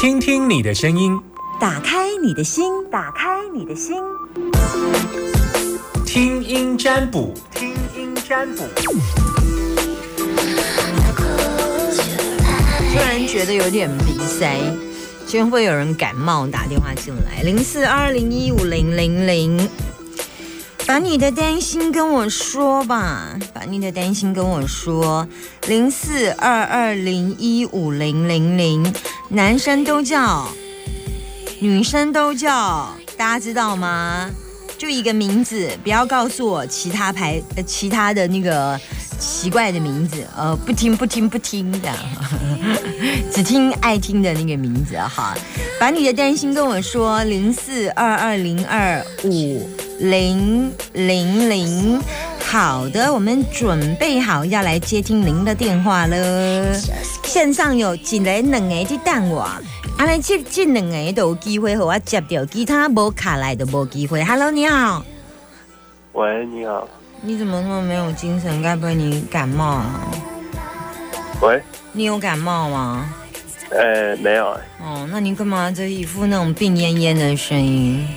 听听你的声音，打开你的心，打开你的心，听音占卜，听音占卜。突然觉得有点鼻塞，今天会有人感冒打电话进来，零四二零一五零零零，把你的担心跟我说吧，把你的担心跟我说，零四二二零一五零零零，男生都叫，女生都叫，大家知道吗？就一个名字，不要告诉我其他牌呃其他的那个奇怪的名字，呃，不听不听不听的，只听爱听的那个名字哈。把你的担心跟我说，零四二二零二五零零零。好的，我们准备好要来接听您的电话了。线上有一个两个在等我，啊，来这这两个都有机会和我接掉，其他无卡来的无机会。Hello，你好，喂，你好，你怎么那么没有精神？该不会你感冒啊？喂，你有感冒吗？呃，没有，哦，那你干嘛这一副那种病恹恹的声音？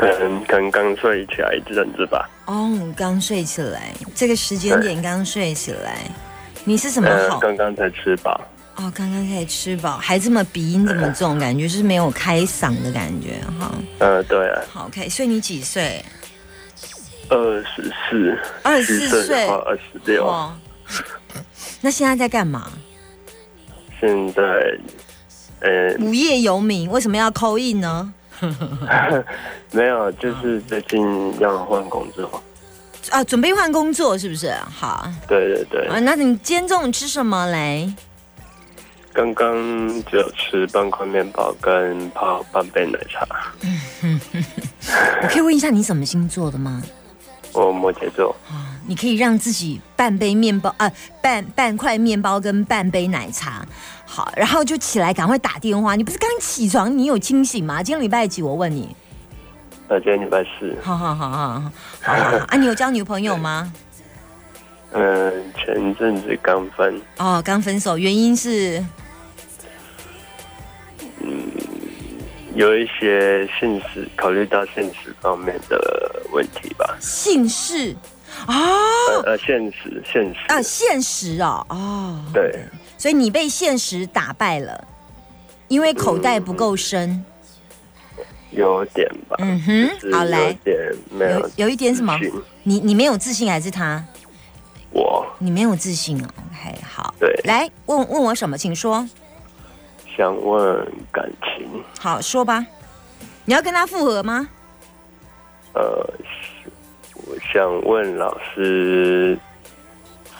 可能刚刚睡起来一阵子吧。哦，刚睡起来，这个时间点刚睡起来，你是什么呃，好？刚刚才吃饱。哦，刚刚才吃饱，还这么鼻音这么重，感觉就是没有开嗓的感觉哈。呃，对啊，好，OK，所以你几岁？二十四，二十四岁二十六。哦，那现在在干嘛？现在，呃，无业游民，为什么要扣印呢？没有，就是最近要换工作。啊，准备换工作是不是？好，对对对，啊，那你今天中午吃什么嘞？刚刚只有吃半块面包跟泡半杯奶茶。我可以问一下你什么星座的吗？我摩羯座，你可以让自己半杯面包啊、半半块面包跟半杯奶茶，好，然后就起来赶快打电话。你不是刚起床，你有清醒吗？今天礼拜几？我问你。呃，今天礼拜四。好好好好好好好啊！你有交女朋友吗？嗯、前阵子刚分，哦，刚分手，原因是有一些现实，考虑到现实方面的问题吧。姓氏啊呃呃，现实，现实，啊，现实哦哦，对，所以你被现实打败了，因为口袋不够深。有点吧。嗯哼好来有点没有有有一点什么你你没有自信还是他？我你没有自信哦。OK，好，对来问问我什么，请说。想问好，说吧。你要跟他复合吗？呃，我想问老师，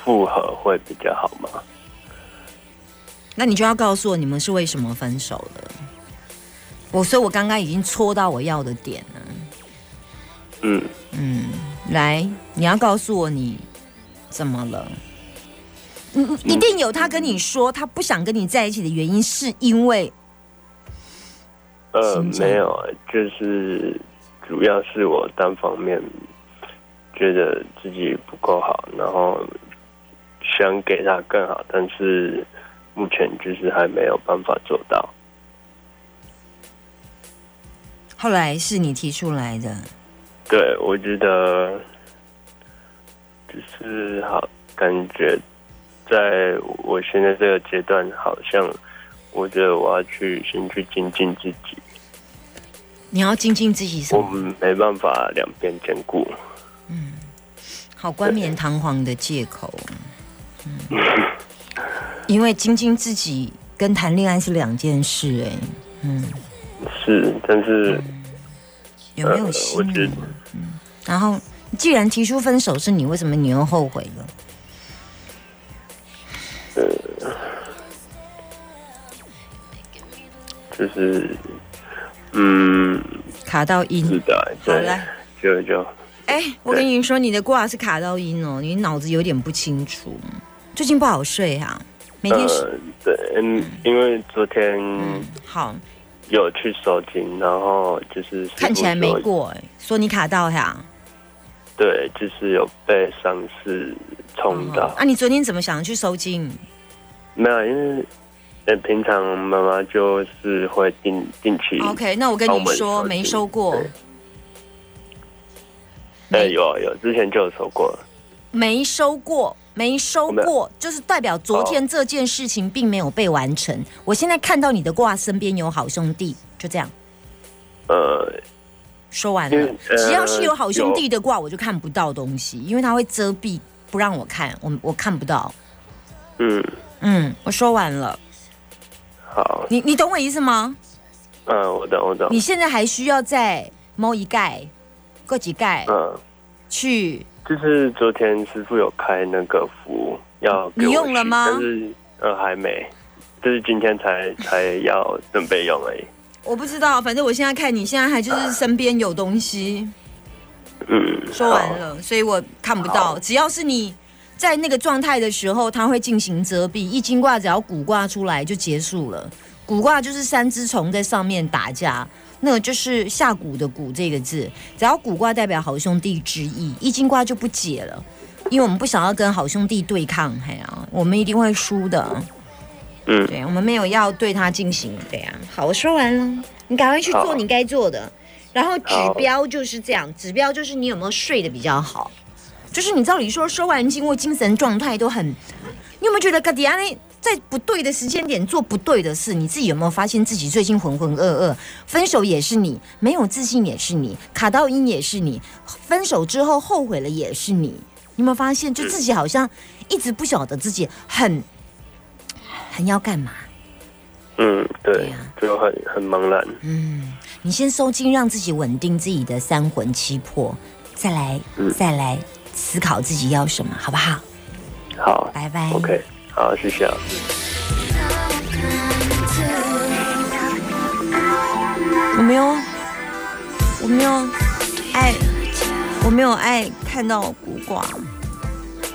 复合会比较好吗？那你就要告诉我你们是为什么分手的。我所以，我刚刚已经戳到我要的点了。嗯，嗯，来，你要告诉我你怎么了？你你一定有他跟你说他不想跟你在一起的原因，是因为呃，没有，就是主要是我单方面觉得自己不够好，然后想给他更好，但是目前就是还没有办法做到。后来是你提出来的。对，我觉得只是好，感觉在我现在这个阶段，好像我觉得我要去先去精进自己，你要精进自己什我么？们没办法两边兼顾。好冠冕堂皇的借口。嗯，因为精进自己跟谈恋爱是两件事、哎，嗯，是，但是有没有呃我心觉理？然后，既然提出分手是你，为什么你又后悔了？就是，嗯，卡到音。是的，对好来，就就哎、我跟你说，你的卦是卡到音哦，你脑子有点不清楚，最近不好睡哈、每天是、呃，对，嗯，因为昨天嗯好，有去收金，然后就是看起来没过哎、说你卡到呀、对，就是有被上司冲到。啊，你昨天怎么想去收金？没有，因为呃平常妈妈就是会定定期 OK，那我跟你说，没收过。对，呃有啊有，之前就有收过。了。没收过，没收过，就是代表昨天这件事情并没有被完成。我现在看到你的卦身边有好兄弟，就这样。呃，说完了。呃只要是有好兄弟的卦，我就看不到东西，因为他会遮蔽，不让我看，我我看不到。嗯，嗯，我说完了，好，你你懂我意思吗？嗯，我懂我懂。你现在还需要再摸一盖、过几盖嗯，去就是昨天师傅有开那个符要给我你用了吗但是呃还没，就是今天才 才要准备用而已。我不知道，反正我现在看你现在还就是身边有东西，嗯，说完。了，所以我看不到。只要是你在那个状态的时候，它会进行遮蔽。一经卦只要古卦出来就结束了。古卦就是三只虫在上面打架，那个就是下蛊的蛊这个字。只要卜卦代表好兄弟之意，易经卦就不解了，因为我们不想要跟好兄弟对抗，嘿啊，我们一定会输的。嗯，对，我们没有要对他进行对啊。好，我说完了，你赶快去做你该做的。然后指标就是这样，指标就是你有没有睡得比较好，就是你照理说收完经或精神状态都很，你有没有觉得格迪安内在不对的时间点做不对的事？你自己有没有发现自己最近浑浑噩噩？分手也是你，没有自信也是你，卡到音也是你，分手之后后悔了也是你。你有没有发现，就自己好像一直不晓得自己很很要干嘛？嗯，对对啊，就很很茫然。嗯，你先收精，让自己稳定自己的三魂七魄，再来、嗯再来思考自己要什么，好不好？好拜拜。，OK，好，谢谢啊。我没有，我没有爱，我没有爱看到古卦，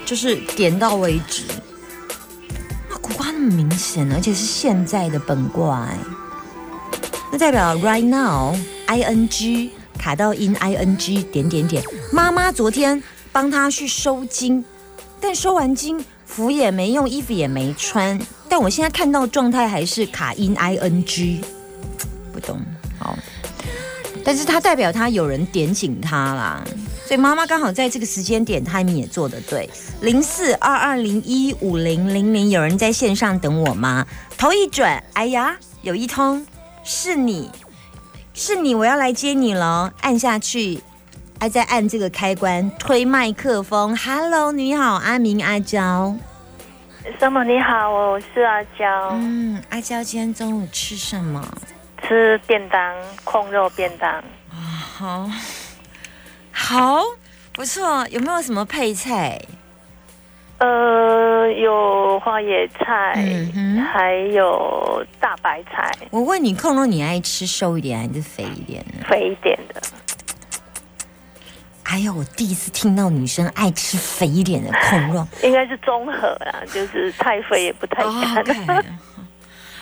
就是点到为止。那古卦那么明显，而且是现在的本卦，哎，那代表 right now i n g 卡到 in i n g 点点点。妈妈昨天帮他去收金，但收完金服也没用，衣服也没穿，但我现在看到状态还是卡音 i n g，不懂。好，但是他代表他有人点醒他啦，所以妈妈刚好在这个时间点，timing 也做得对。零四二二零一五零零零，有人在线上等我吗？头一转，哎呀，有一通，是你，是你，我要来接你了，按下去。还在按这个开关，推麦克风。Hello，你好，阿明、阿娇。什么？你好，我是阿娇，嗯，阿娇今天中午吃什么？吃便当，控肉便当。好，好，不错。有没有什么配菜？呃，有花椰菜，嗯哼还有大白菜，我问你，控肉你爱吃瘦一点还是肥一点呢？肥一点的。哎呀，我第一次听到女生爱吃肥一点的控肉。应该是综合啦，就是太肥也不太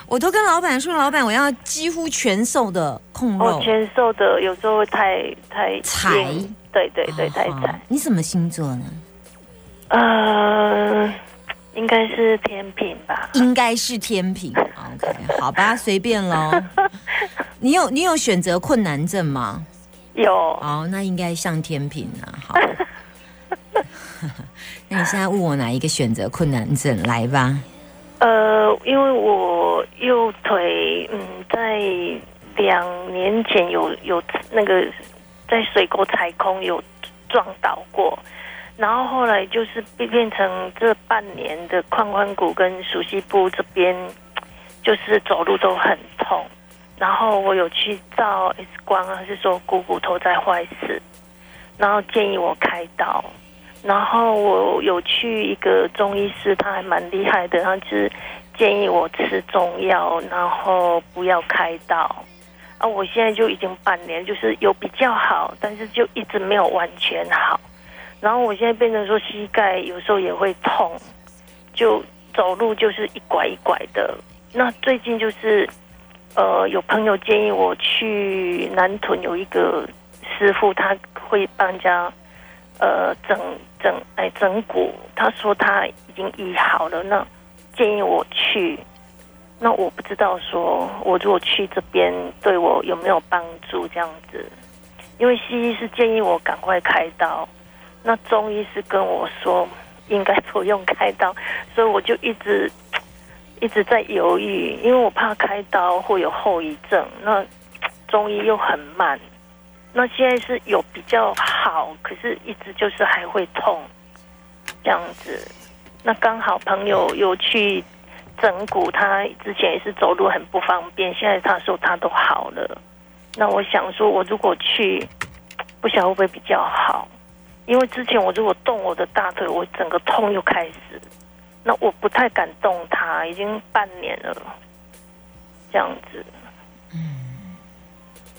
我都跟老板说，老板我要几乎全瘦的控哦肉，。全瘦的有时候会太太柴硬对对对，太哦柴。你什么星座呢？呃，应该是天平吧。应该是天平。OK，好吧，随便喽。你有你有选择困难症吗？有，哦，那应该像天平啊。好，那你现在问我哪一个选择困难症？来吧。呃，因为我右腿，嗯，在两年前有有那个在水沟踩空有撞倒过，然后后来就是变变成这半年的髋髋骨跟熟悉部这边，就是走路都很痛。然后我有去照 X 光啊，是说股骨头在坏死，然后建议我开刀。然后我有去一个中医师，他还蛮厉害的，他就是建议我吃中药，然后不要开刀。啊，我现在就已经半年，就是有比较好，但是就一直没有完全好。然后我现在变成说膝盖有时候也会痛，就走路就是一拐一拐的。那最近就是，呃，有朋友建议我去南屯有一个师傅，他会帮家呃整整哎整骨，他说他已经医好了。那建议我去。那我不知道说，我如果去这边对我有没有帮助这样子？因为西医是建议我赶快开刀，那中医是跟我说应该不用开刀，所以我就一直一直在犹豫，因为我怕开刀会有后遗症。那 中医又很慢，那现在是有比较好，可是一直就是还会痛这样子。那刚好朋友有去整骨，他之前也是走路很不方便，现在他说他都好了。那我想说，我如果去，不晓得会不会比较好？因为之前我如果动我的大腿，我整个痛又开始。那我不太敢动它，已经半年了，这样子。嗯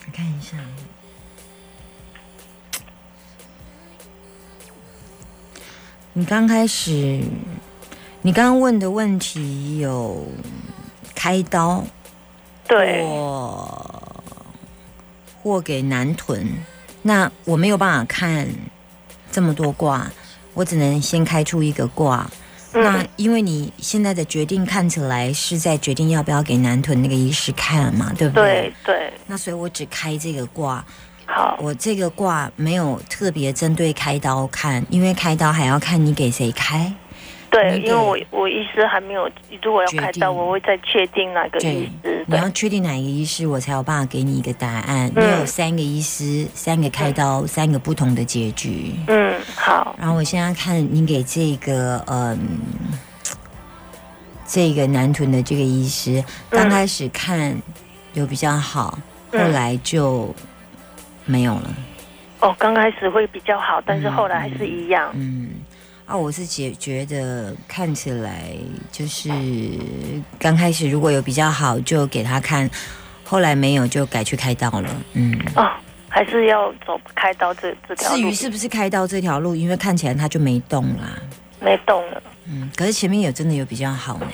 我看一下，你刚开始，你刚刚问的问题有开刀对，或或给男臀，那我没有办法看这么多卦，我只能先开出一个卦。那嗯，因为你现在的决定看起来是在决定要不要给男臀那个医师看嘛，对不对对，那所以我只开这个卦，好，我这个卦没有特别针对开刀看，因为开刀还要看你给谁开。对，因为我我医师还没有，如果要开刀，我会再确定哪个医师。对你要确定哪一个医师，我才有办法给你一个答案。嗯你有三个医师，三个开刀，三个不同的结局。嗯，好，然后我现在看你给这个嗯，这个男臀的这个医师，嗯刚开始看有比较好，后嗯来就没有了。哦，刚开始会比较好，但是后来还是一样。嗯，啊，我是觉觉得看起来就是刚开始如果有比较好，就给他看，后来没有就改去开刀了。嗯，哦，还是要走开刀这这条路至于，是不是开刀这条路，因为看起来他就没动啦。没动了。嗯，可是前面有真的有比较好呢。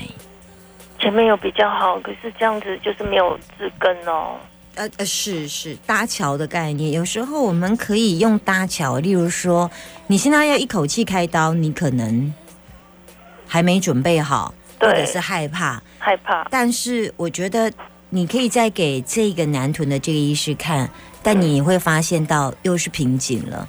前面有比较好，可是这样子就是没有治根哦。呃呃，是是搭桥的概念，有时候我们可以用搭桥，例如说，你现在要一口气开刀，你可能还没准备好，或者是害怕，害怕，但是我觉得你可以再给这个男臀的这个医师看，但你会发现到又是瓶颈了。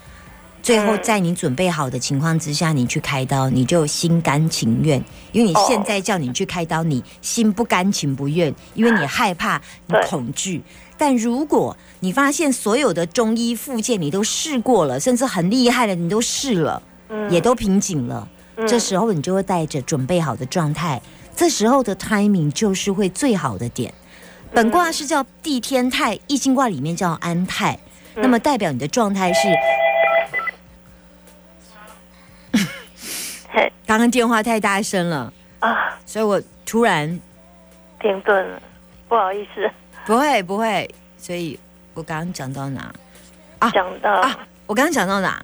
最后，嗯。在你准备好的情况之下，你去开刀，你就心甘情愿，因为你哦。现在叫你去开刀，你心不甘情不愿，因为你害怕，你恐惧。但如果你发现所有的中医附件你都试过了，甚至很厉害的你都试了，嗯。也都瓶颈了，嗯。这时候你就会带着准备好的状态，这时候的 timing 就是会最好的点。本卦是叫地天泰，易经卦里面叫安泰，嗯。那么代表你的状态是嘿。刚刚电话太大声了，啊，所以我突然停顿了，不好意思，不会不会，所以我刚刚讲到哪？讲到啊我刚刚讲到哪？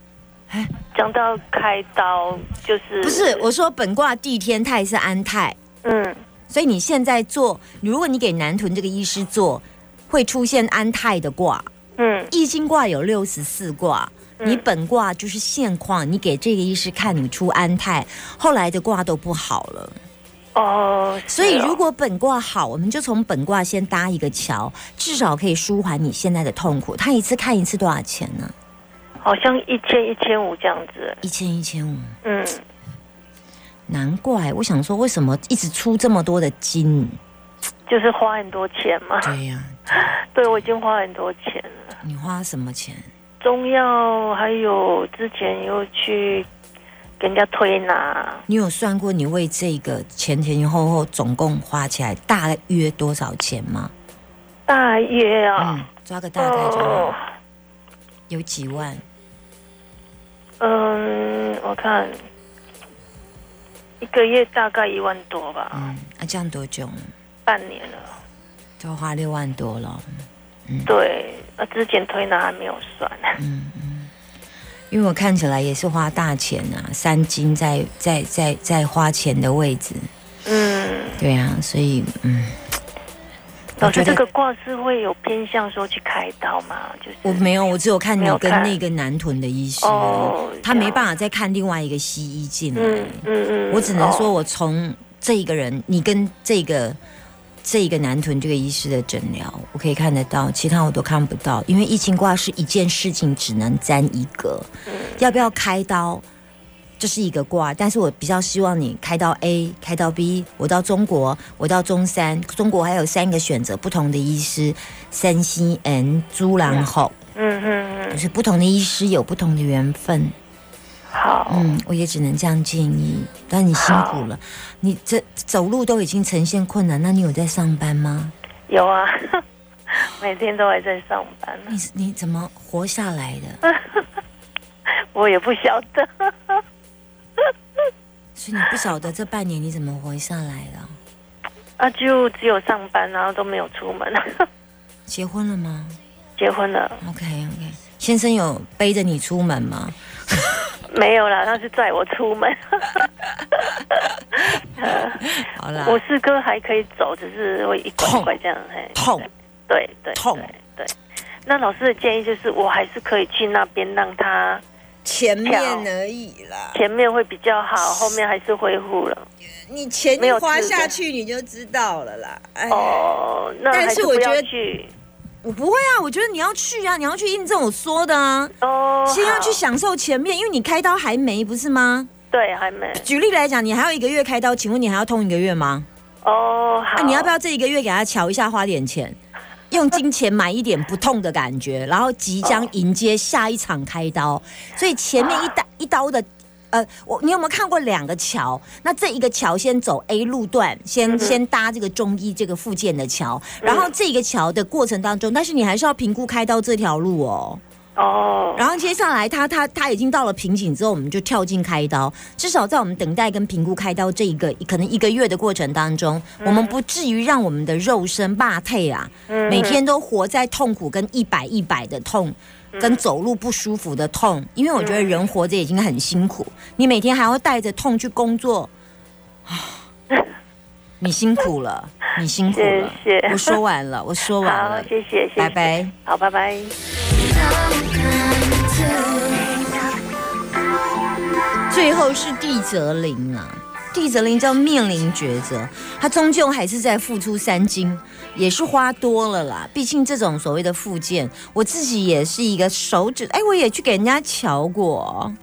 哎讲到开刀，就是不是，我说本卦地天泰是安泰，嗯所以你现在做，如果你给南屯这个医师做，会出现安泰的卦。嗯易经卦有六十四卦，嗯你本卦就是现况，你给这个医师看，你出安泰，后来的卦都不好了。哦，所以如果本卦好，我们就从本卦先搭一个桥，至少可以舒缓你现在的痛苦。他一次看一次多少钱呢？好像一千一千五这样子，一千一千五，嗯，难怪我想说，为什么一直出这么多的金？就是花很多钱嘛。对呀、对，我已经花很多钱了，你花什么钱？中药还有之前又去给人家推拿，你有算过你为这个前前后后总共花起来大约多少钱吗？大约啊嗯，，抓个大概就好。哦有几万？嗯，我看一个月大概一万多吧，嗯，啊，这样多久？半年了。都花六万多了。对，那之前推拿还没有算。因为我看起来也是花大钱啊，三金在在在在花钱的位置，嗯，对啊，所以嗯，老师，我觉得这个卦是会有偏向说去开刀吗？就是我没有，我只有看你跟那个男屯的医师，哦，他没办法。再看另外一个西医进来，嗯嗯嗯，我只能说哦。我从这一个人，你跟这个这一个男屯这个医师的诊疗，我可以看得到，其他我都看不到，因为疫情卦是一件事情只能占一个，要不要开刀？这是一个卦，但是我比较希望你开到 A，开到 B，我到中国，我到中山，中国还有三个选择，不同的医师，山西 N 猪狼吼，嗯嗯嗯，就是不同的医师有不同的缘分。好，嗯，我也只能这样建议。但你辛苦了，你这走路都已经呈现困难，那你有在上班吗？有啊，每天都还在上班，你你怎么活下来的？我也不晓得。所以你不晓得这半年你怎么活下来的？啊，就只有上班，然后都没有出门。结婚了吗？结婚了，OK OK，先生有背着你出门吗？没有啦，他是载我出门。好啦，我四哥还可以走，只是会一拐痛拐这样，嘿，痛，对对痛。那老师的建议就是，我还是可以去那边让他前面而已啦。前面会比较好，后面还是恢复了。你钱没花下去，你就知道了啦。哎，哦，那但还是不要是我觉得去我不会啊，我觉得你要去啊，你要去印证我说的啊。哦，先要去享受前面，因为你开刀还没，不是吗？对，还没举例来讲，你还有一个月开刀，请问你还要痛一个月吗？哦，好，那、你要不要这一个月给他瞧一下，花点钱，用金钱买一点不痛的感觉，然后即将迎接下一场开刀？所以前面一刀一刀的。呃，我你有没有看过两个桥？那这一个桥先走 A 路段，先、先搭这个中医这个附件的桥，然后这个桥的过程当中，但是你还是要评估开刀这条路哦。哦，然后接下来他他他已经到了瓶颈之后，我们就跳进开刀。至少在我们等待跟评估开刀这一个可能一个月的过程当中，我们不至于让我们的肉身罢退啊，嗯每天都活在痛苦跟一百一百的痛。跟走路不舒服的痛，因为我觉得人活着已经很辛苦，你每天还要带着痛去工作，啊，你辛苦了，你辛苦了。谢谢我说完了，我说完了，，谢谢，谢谢，拜拜。好，拜拜。最后是地泽林啊，地泽林叫面临抉择，他终究还是在付出三金，也是花多了啦。毕竟这种所谓的附件，我自己也是一个手指，哎，我也去给人家瞧过，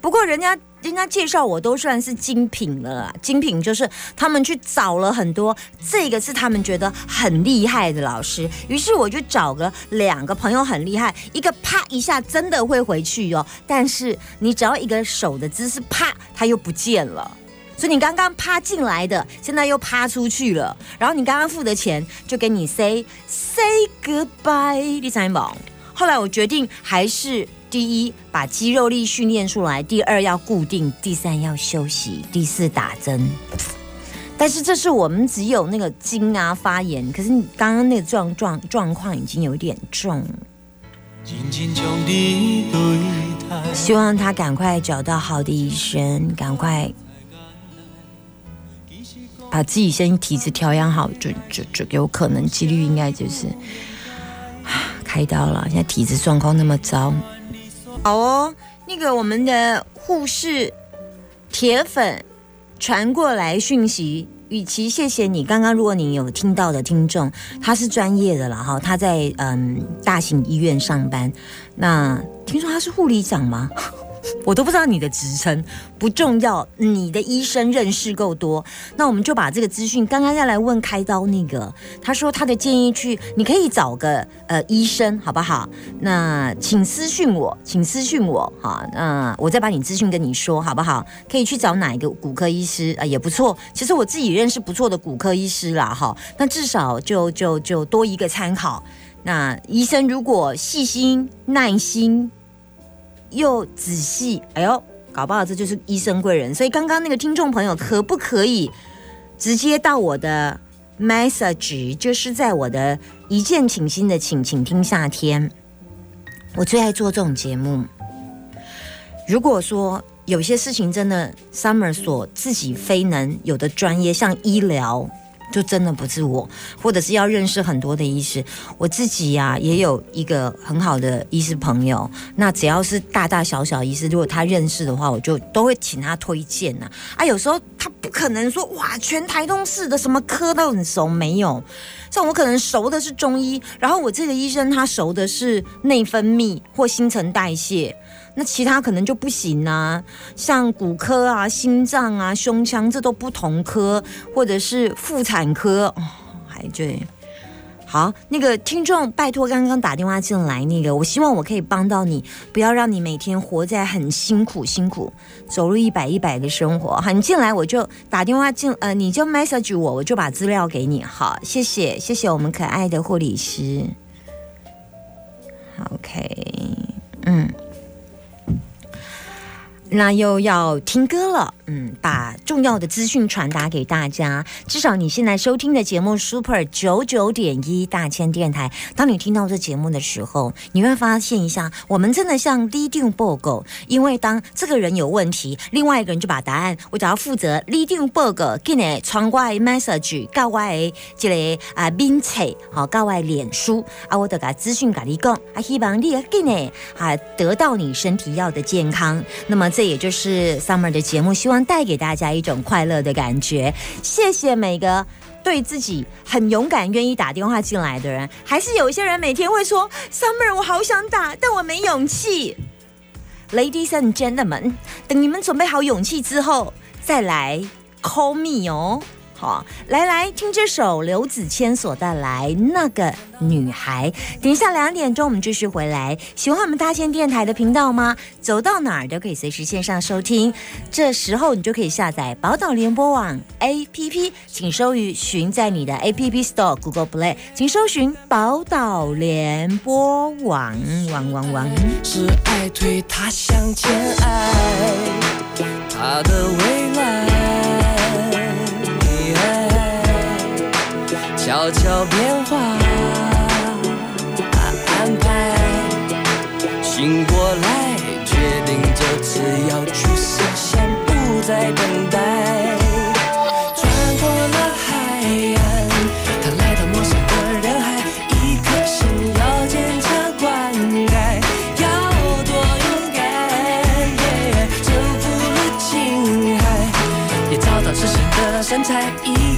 不过人家。人家介绍我都算是精品了啦，精品就是他们去找了很多，这个是他们觉得很厉害的老师，于是我就找了两个朋友很厉害，一个啪一下真的会回去哦，但是你只要一个手的姿势啪，他又不见了。所以你刚刚趴进来的，现在又趴出去了，然后你刚刚付的钱就跟你 say say goodbye，第三宝。后来我决定还是第一把肌肉力训练出来，第二要固定，第三要休息，第四打针。但是这是我们只有那个筋啊发炎，可是你刚刚那个状状状况已经有点重。希望他赶快找到好的医生，赶快把自己身体质调养好，就就就有可能几率应该就是啊开刀了。现在体质状况那么糟，好哦，那个我们的护士铁粉传过来讯息。与其谢谢你，刚刚如果你有听到的听众，他是专业的了哈，他在嗯大型医院上班，那听说他是护理长吗？我都不知道你的职称，不重要。你的医生认识够多，那我们就把这个资讯。刚刚要来问开刀那个，他说他的建议去，你可以找个呃医生，好不好？那请私讯我，请私讯我哈。那我再把你资讯跟你说，好不好？可以去找哪一个骨科医师啊、也不错。其实我自己认识不错的骨科医师啦，哈。那至少就就就多一个参考。那医生如果细心、耐心。又仔细，哎呦，搞不好这就是医生贵人。所以刚刚那个听众朋友，可不可以直接到我的 message，就是在我的一见倾心的请，请听夏天。我最爱做这种节目。如果说有些事情真的 Summer 所自己非能有的专业，像医疗，就真的不是我，或者是要认识很多的医师。我自己呀、也有一个很好的医师朋友，那只要是大大小小医师，如果他认识的话，我就都会请他推荐呐、啊。有时候他不可能说哇，全台东市的什么科都很熟，没有。像我可能熟的是中医，然后我这个医生他熟的是内分泌或新陈代谢。那其他可能就不行啊，像骨科啊、心脏啊、胸腔这都不同科，或者是妇产科，哦、还对。好，那个听众，拜托刚刚打电话进来那个，我希望我可以帮到你，不要让你每天活在很辛苦、辛苦走路一百一百的生活。好，你进来我就打电话进，呃，你就 message 我，我就把资料给你。好，谢谢，谢谢我们可爱的护理师。OK，嗯。那又要听歌了，嗯，把重要的资讯传达给大家。至少你现在收听的节目 Super 九九点一大千电台，当你听到这节目的时候，你会发现一下，我们真的像 leading 报告，因为当这个人有问题，另外一个人就把答案，我只要负责 leading 报告，给你传过来 message，告我的这个啊名册，好，告我的脸书啊，我得把资讯给你讲，啊，希望你给你啊得到你身体要的健康。那么。这也就是 Summer 的节目，希望带给大家一种快乐的感觉。谢谢每个对自己很勇敢、愿意打电话进来的人。还是有一些人每天会说：“Summer，我好想打，但我没勇气。”Ladies and gentlemen，等你们准备好勇气之后，再来 call me 哦。好，来来听这首刘子谦所带来那个女孩。等一下两点钟我们继续回来。喜欢我们大千电台的频道吗？走到哪儿都可以随时线上收听。这时候你就可以下载宝岛联播网 APP，请搜寻在你的 APP Store、Google Play，请搜寻宝岛联播网，网网网。是爱推他向前爱，他的未来。悄悄变化，安排，醒过来，决定这次要去实现，不再等待。穿过了海岸，他来到陌生的人海，一颗心要坚强灌溉，要多勇敢，征服了青海，也找到自信的身材，一